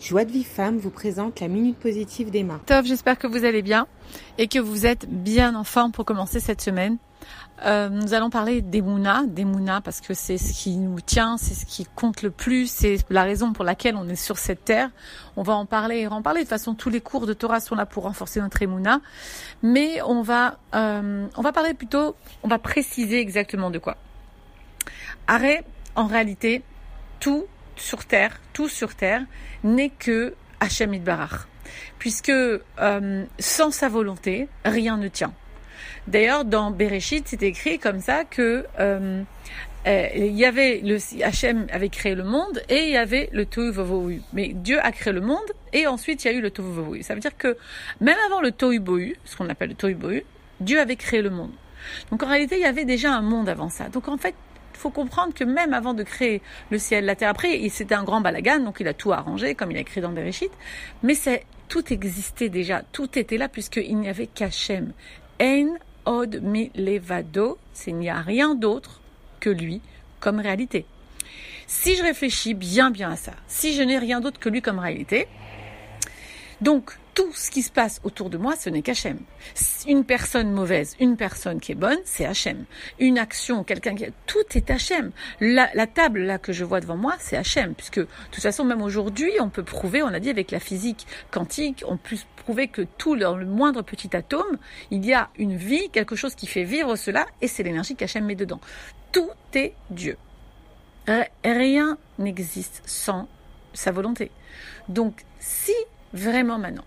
Joie de vie femme vous présente la minute positive d'Emma. Top, j'espère que vous allez bien et que vous êtes bien en forme pour commencer cette semaine. Euh, nous allons parler des Mouna, des Mouna parce que c'est ce qui nous tient, c'est ce qui compte le plus, c'est la raison pour laquelle on est sur cette terre. On va en parler, en parler. De toute façon, tous les cours de Torah sont là pour renforcer notre Mouna, mais on va, euh, on va parler plutôt, on va préciser exactement de quoi. Arrêt, en réalité, tout sur terre, tout sur terre, n'est que Hachem Idbarach. Puisque euh, sans sa volonté, rien ne tient. D'ailleurs, dans Bereshit, c'est écrit comme ça que euh, euh, y avait le Hachem avait créé le monde et il y avait le Tohu Vovohu. Mais Dieu a créé le monde et ensuite il y a eu le Tohu Vovohu. Ça veut dire que même avant le Tohu Bohu, ce qu'on appelle le Tohu Bohu, Dieu avait créé le monde. Donc en réalité, il y avait déjà un monde avant ça. Donc en fait, faut comprendre que même avant de créer le ciel, la terre, après, c'était un grand balagan, donc il a tout arrangé, comme il a écrit dans Bereshit, mais c'est, tout existait déjà, tout était là, puisqu'il n'y avait qu'Hachem. En od mi levado, il n'y a rien d'autre que lui comme réalité. Si je réfléchis bien bien à ça, si je n'ai rien d'autre que lui comme réalité, donc tout ce qui se passe autour de moi, ce n'est qu'Hachem. Une personne mauvaise, une personne qui est bonne, c'est Hachem. Une action, quelqu'un qui... Tout est Hachem. La, la, table là que je vois devant moi, c'est Hachem. Puisque de toute façon, même aujourd'hui, on peut prouver, on a dit avec la physique quantique, on peut prouver que tout, dans le moindre petit atome, il y a une vie, quelque chose qui fait vivre cela, et c'est l'énergie qu'Hachem met dedans. Tout est Dieu. Rien n'existe sans sa volonté. Donc, si vraiment maintenant,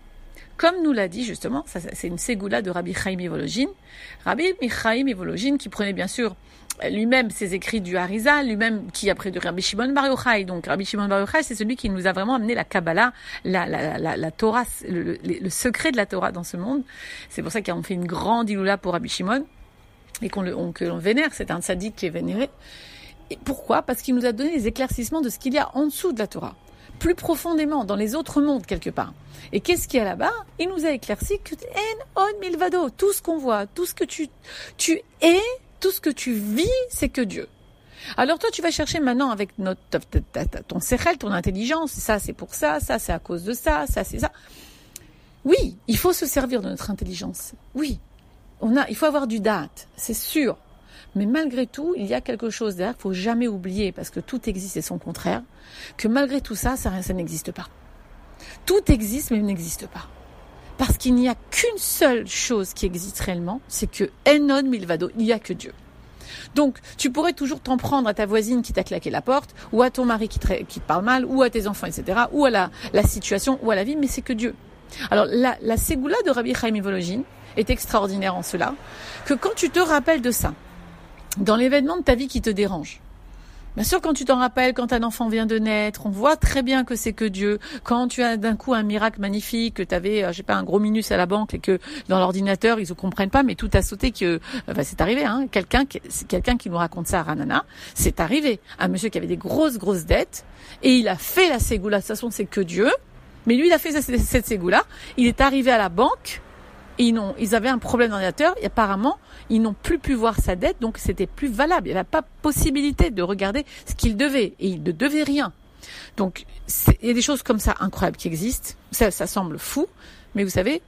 comme nous l'a dit justement, c'est une ségoula de Rabbi Chaim Evologine. Rabbi Chaim Evologine qui prenait bien sûr lui-même ses écrits du Harizal, lui-même qui a pris de Rabbi Shimon Bar. Donc Rabbi Shimon Bar c'est celui qui nous a vraiment amené la Kabbalah, la, Torah, le, le, secret de la Torah dans ce monde. C'est pour ça qu'on fait une grande iloula pour Rabbi Shimon et qu'on le, on, l'on vénère. C'est un sadique qui est vénéré. Et pourquoi? Parce qu'il nous a donné les éclaircissements de ce qu'il y a en dessous de la Torah plus profondément dans les autres mondes quelque part. Et qu'est-ce qu'il y a là-bas? Il nous a éclairci que en on milvado, tout ce qu'on voit, tout ce que tu, tu es, tout ce que tu vis, c'est que Dieu. Alors toi, tu vas chercher maintenant avec notre, ton sechel, ton intelligence, ça c'est pour ça, ça c'est à cause de ça, ça c'est ça. Oui, il faut se servir de notre intelligence. Oui, on a, il faut avoir du date, c'est sûr. Mais malgré tout, il y a quelque chose derrière qu'il faut jamais oublier, parce que tout existe et son contraire, que malgré tout ça, ça, n'existe pas. Tout existe, mais il n'existe pas. Parce qu'il n'y a qu'une seule chose qui existe réellement, c'est que Enon Milvado, il n'y a que Dieu. Donc, tu pourrais toujours t'en prendre à ta voisine qui t'a claqué la porte, ou à ton mari qui te, parle mal, ou à tes enfants, etc., ou à la, situation, ou à la vie, mais c'est que Dieu. Alors, la, la ségoula de Rabbi Chaim Evologine est extraordinaire en cela, que quand tu te rappelles de ça, dans l'événement de ta vie qui te dérange. Bien sûr, quand tu t'en rappelles, quand un enfant vient de naître, on voit très bien que c'est que Dieu. Quand tu as d'un coup un miracle magnifique, que tu avais, euh, je sais pas, un gros minus à la banque et que dans l'ordinateur ils ne comprennent pas, mais tout a sauté, que euh, c'est arrivé. Hein, quelqu'un, quelqu'un qui nous raconte ça à Ranana, c'est arrivé. Un monsieur qui avait des grosses grosses dettes et il a fait la ségoula. De toute façon, c'est que Dieu. Mais lui, il a fait cette ségoula. Il est arrivé à la banque ils, ont, ils avaient un problème d'ordinateur et apparemment, ils n'ont plus pu voir sa dette, donc c'était plus valable. Il n'y avait pas possibilité de regarder ce qu'il devait et il ne devait rien. Donc, il y a des choses comme ça incroyables qui existent. Ça, ça semble fou, mais vous savez,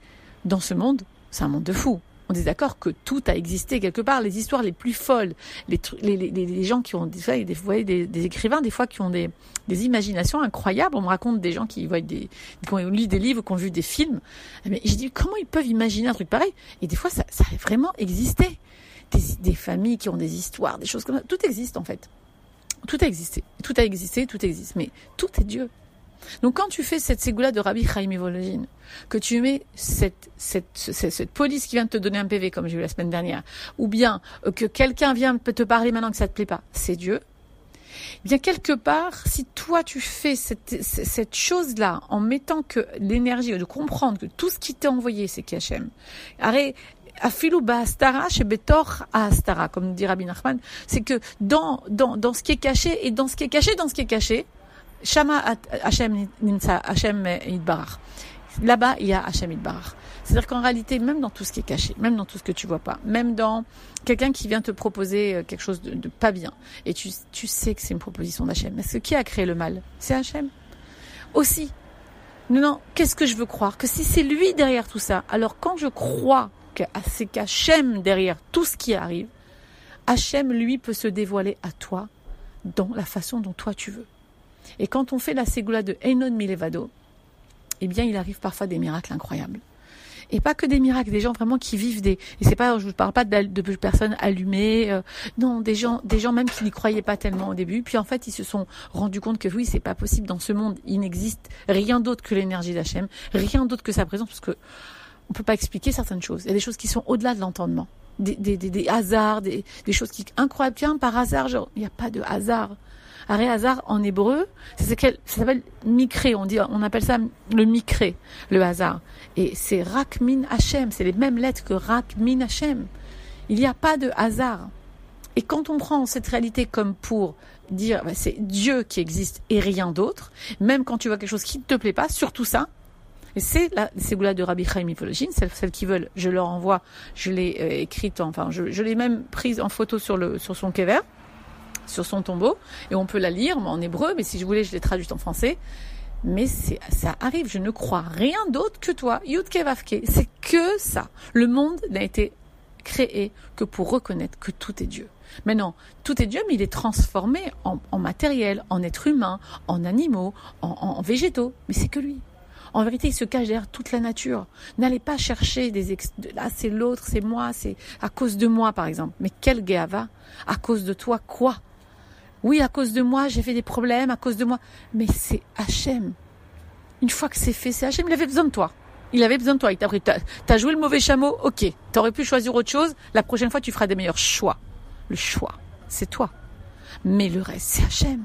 dans ce monde, c'est un monde de fous on est d'accord que tout a existé quelque part. Les histoires les plus folles, les, gens qui ont des, vous des, des, écrivains des fois qui ont des, imaginations incroyables. On me raconte des gens qui voient des, qui ont lu des livres, qui ont vu des films. Mais je dis comment ils peuvent imaginer un truc pareil? Et des fois, ça, ça a vraiment existé. Des, des familles qui ont des histoires, des choses comme ça. Tout existe en fait. Tout a existé. Tout a existé, tout existe. Mais tout est Dieu. Donc quand tu fais cette ségoula de Rabbi Chaim Vologine, que tu mets cette, cette, cette, police qui vient de te donner un PV, comme j'ai eu la semaine dernière, ou bien euh, que quelqu'un vient te parler maintenant que ça te plaît pas, c'est Dieu. Eh bien quelque part, si toi tu fais cette, cette chose-là en mettant que l'énergie de comprendre que tout ce qui t'est envoyé c'est Kachem, arrête Bastara chez Betor Astara, comme dit Rabbi Nachman, c'est que dans, dans, dans ce qui est caché et dans ce qui est caché, dans ce qui est caché, Shama Hashem Hashem Idbarach. Là-bas, il y a Hashem Idbarach. C'est-à-dire qu'en réalité, même dans tout ce qui est caché, même dans tout ce que tu vois pas, même dans quelqu'un qui vient te proposer euh, quelque chose de, pas bien, et tu, tu sais que c'est une proposition d'Hachem. Est-ce que qui a créé le mal? C'est Hachem. Aussi, Non, non, qu'est-ce que je veux croire? Que si c'est lui derrière tout ça, alors quand je crois que c'est qu'Hachem derrière tout ce qui arrive, Hachem, lui, peut se dévoiler à toi dans la façon dont toi tu veux. Et quand on fait la ségoula de Enon Milevado, eh bien, il arrive parfois des miracles incroyables. Et pas que des miracles, des gens vraiment qui vivent des. Et c'est pas, je ne parle pas de, personnes allumées, euh, non, des gens, des gens même qui n'y croyaient pas tellement au début. Puis en fait, ils se sont rendus compte que oui, c'est pas possible dans ce monde. Il n'existe rien d'autre que l'énergie d'Hachem, rien d'autre que sa présence, parce que on peut pas expliquer certaines choses. Il y a des choses qui sont au-delà de l'entendement. Des, hasards, des, choses qui incroyables. Tiens, par hasard, il n'y a pas de hasard. Hasard en hébreu, ça s'appelle mikré, on dit, on appelle ça le mikré, le hasard. Et c'est rakmin Hachem, c'est les mêmes lettres que rakmin Hachem. Il n'y a pas de hasard. Et quand on prend cette réalité comme pour dire bah, c'est Dieu qui existe et rien d'autre, même quand tu vois quelque chose qui ne te plaît pas, surtout ça, et c'est la ségoula de Rabbi Chaim Mifologine, celles, celles qui veulent, je leur envoie, je l'ai euh, écrite, enfin, je, je l'ai même prise en photo sur, le, sur son kever sur son tombeau et on peut la lire en hébreu, mais si je voulais, je l'ai traduite en français. Mais ça arrive, je ne crois rien d'autre que toi, Yudke Vavke. C'est que ça. Le monde n'a été créé que pour reconnaître que tout est Dieu. Maintenant, tout est Dieu, mais il est transformé en, matériel, en être humain, en animaux, en, végétaux. Mais c'est que lui. En vérité, il se cache derrière toute la nature. N'allez pas chercher des là, c'est l'autre, c'est moi, c'est à cause de moi, par exemple. Mais quel va À cause de toi, quoi? Oui, à cause de moi, j'ai fait des problèmes, à cause de moi. Mais c'est Hachem. Une fois que c'est fait, c'est Hachem. Il avait besoin de toi. Il avait besoin de toi. Il t'a pris. T'as joué le mauvais chameau, ok. T'aurais pu choisir autre chose. La prochaine fois, tu feras des meilleurs choix. Le choix, c'est toi. Mais le reste, c'est Hachem.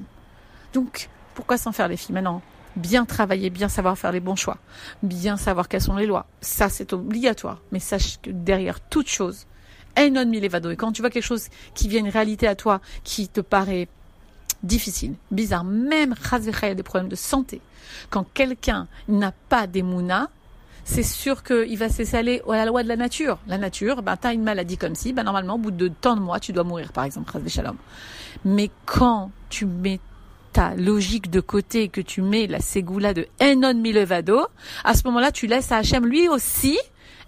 Donc, pourquoi s'en faire les filles maintenant? Bien travailler, bien savoir faire les bons choix, bien savoir quelles sont les lois. Ça, c'est obligatoire. Mais sache que derrière toute chose, Enon Milevado. Et quand tu vois quelque chose qui vient une réalité à toi, qui te paraît difficile, bizarre, même a des problèmes de santé. Quand quelqu'un n'a pas d'émouna, c'est sûr qu'il va s'essaler à la loi de la nature. La nature, ben, tu as une maladie comme si, ben, normalement, au bout de tant de mois, tu dois mourir, par exemple, Shalom. Mais quand tu mets ta logique de côté, que tu mets la ségoula de Enon Milevado, à ce moment-là, tu laisses à Hachem lui aussi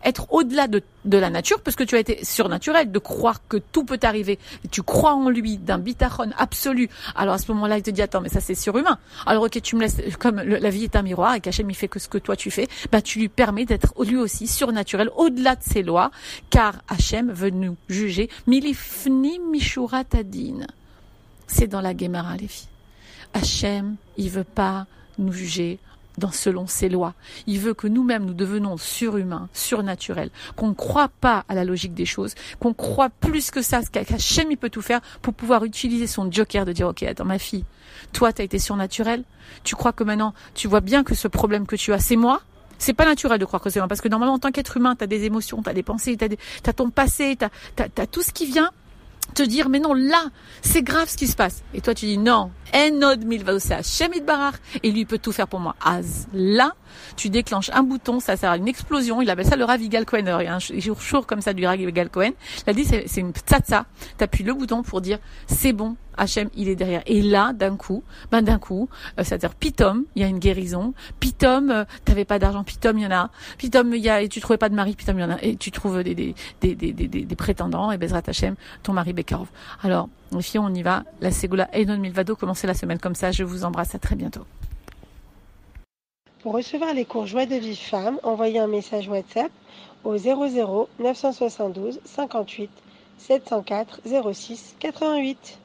être au-delà de, de, la nature, parce que tu as été surnaturel, de croire que tout peut arriver. tu crois en lui, d'un bitachon absolu. Alors à ce moment-là, il te dit, attends, mais ça c'est surhumain. Alors ok, tu me laisses, comme la vie est un miroir et qu'Hachem il fait que ce que toi tu fais, bah tu lui permets d'être lui aussi surnaturel, au-delà de ses lois, car Hachem veut nous juger. Milifni mishuratadin. C'est dans la Gemara, les filles. Hachem, il veut pas nous juger dans, selon ses lois. Il veut que nous-mêmes nous devenons surhumains, surnaturels, qu'on ne croit pas à la logique des choses, qu'on croit plus que ça, qu'Hachem il peut tout faire pour pouvoir utiliser son joker de dire ok attends ma fille, toi tu as été surnaturel, tu crois que maintenant tu vois bien que ce problème que tu as c'est moi, c'est pas naturel de croire que c'est moi parce que normalement en tant qu'être humain tu as des émotions, tu as des pensées, tu as, ton passé, tu as tout ce qui vient te dire mais non là c'est grave ce qui se passe et toi tu dis non Enod Milvaosa Shemit Barar et lui peut tout faire pour moi Az là tu déclenches un bouton ça sert à une explosion il appelle ça le Ravigal Cohen il y a un jour comme ça du Ravigal Cohen il a dit c'est une tsatsa t'appuies le bouton pour dire c'est bon Hachem, il est derrière. Et là, d'un coup, ben d'un coup, euh, c'est-à-dire Pitom, il y a une guérison. Pitom, euh, t'avais pas d'argent, Pitom, il y en a. Pitom, il y a, et tu trouvais pas de mari, Pitom, il y en a. Et tu trouves des, des, des, des, des, des prétendants, et Bezrat Hachem, ton mari Alors, les on y va. La Ségoula Enon Milvado, commencez la semaine comme ça. Je vous embrasse, à très bientôt. Pour recevoir les cours Joie de vie femme, envoyez un message WhatsApp au 00 972 58 704 06 88.